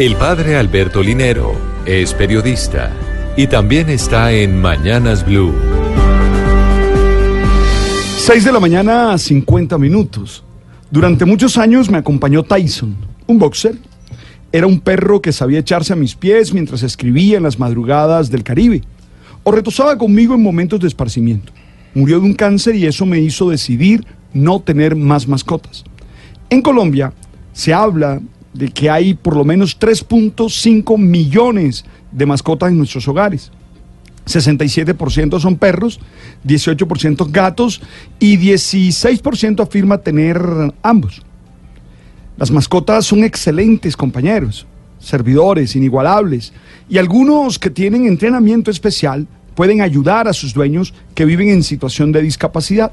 El padre Alberto Linero es periodista y también está en Mañanas Blue. 6 de la mañana a 50 minutos. Durante muchos años me acompañó Tyson, un boxer. Era un perro que sabía echarse a mis pies mientras escribía en las madrugadas del Caribe. O retosaba conmigo en momentos de esparcimiento. Murió de un cáncer y eso me hizo decidir no tener más mascotas. En Colombia se habla de que hay por lo menos 3.5 millones de mascotas en nuestros hogares. 67% son perros, 18% gatos y 16% afirma tener ambos. Las mascotas son excelentes compañeros, servidores, inigualables, y algunos que tienen entrenamiento especial pueden ayudar a sus dueños que viven en situación de discapacidad.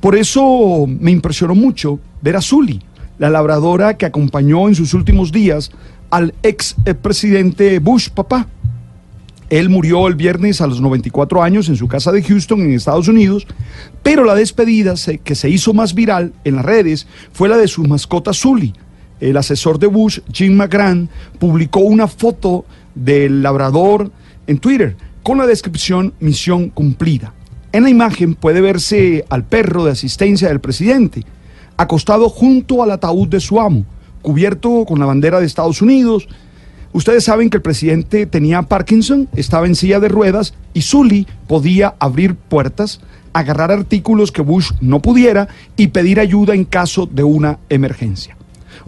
Por eso me impresionó mucho ver a Zully, la labradora que acompañó en sus últimos días al ex presidente Bush, papá. Él murió el viernes a los 94 años en su casa de Houston, en Estados Unidos, pero la despedida que se hizo más viral en las redes fue la de su mascota Zully. El asesor de Bush, Jim McGran, publicó una foto del labrador en Twitter con la descripción misión cumplida. En la imagen puede verse al perro de asistencia del presidente, acostado junto al ataúd de su amo, cubierto con la bandera de Estados Unidos. Ustedes saben que el presidente tenía Parkinson, estaba en silla de ruedas y Zully podía abrir puertas, agarrar artículos que Bush no pudiera y pedir ayuda en caso de una emergencia.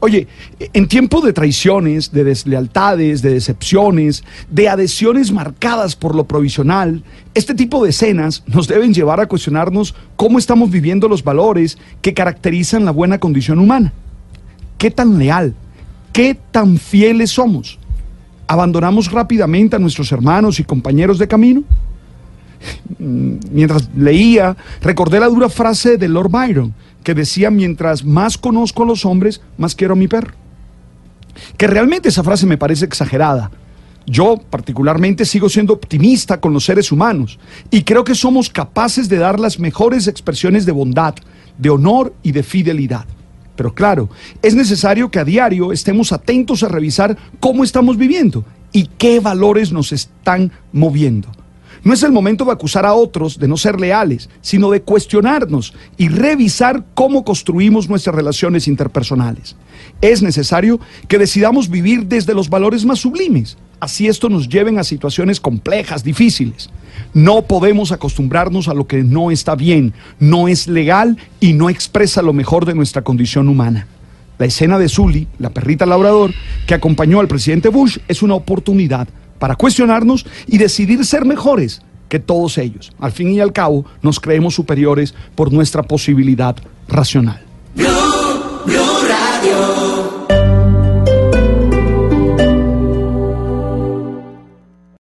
Oye, en tiempo de traiciones, de deslealtades, de decepciones, de adhesiones marcadas por lo provisional, este tipo de escenas nos deben llevar a cuestionarnos cómo estamos viviendo los valores que caracterizan la buena condición humana. ¿Qué tan leal? ¿Qué tan fieles somos? ¿Abandonamos rápidamente a nuestros hermanos y compañeros de camino? Mientras leía, recordé la dura frase de Lord Byron, que decía, mientras más conozco a los hombres, más quiero a mi perro. Que realmente esa frase me parece exagerada. Yo particularmente sigo siendo optimista con los seres humanos y creo que somos capaces de dar las mejores expresiones de bondad, de honor y de fidelidad. Pero claro, es necesario que a diario estemos atentos a revisar cómo estamos viviendo y qué valores nos están moviendo. No es el momento de acusar a otros de no ser leales, sino de cuestionarnos y revisar cómo construimos nuestras relaciones interpersonales. Es necesario que decidamos vivir desde los valores más sublimes, así esto nos lleven a situaciones complejas, difíciles. No podemos acostumbrarnos a lo que no está bien, no es legal y no expresa lo mejor de nuestra condición humana. La escena de Zully, la perrita labrador, que acompañó al presidente Bush, es una oportunidad para cuestionarnos y decidir ser mejores que todos ellos. Al fin y al cabo, nos creemos superiores por nuestra posibilidad racional.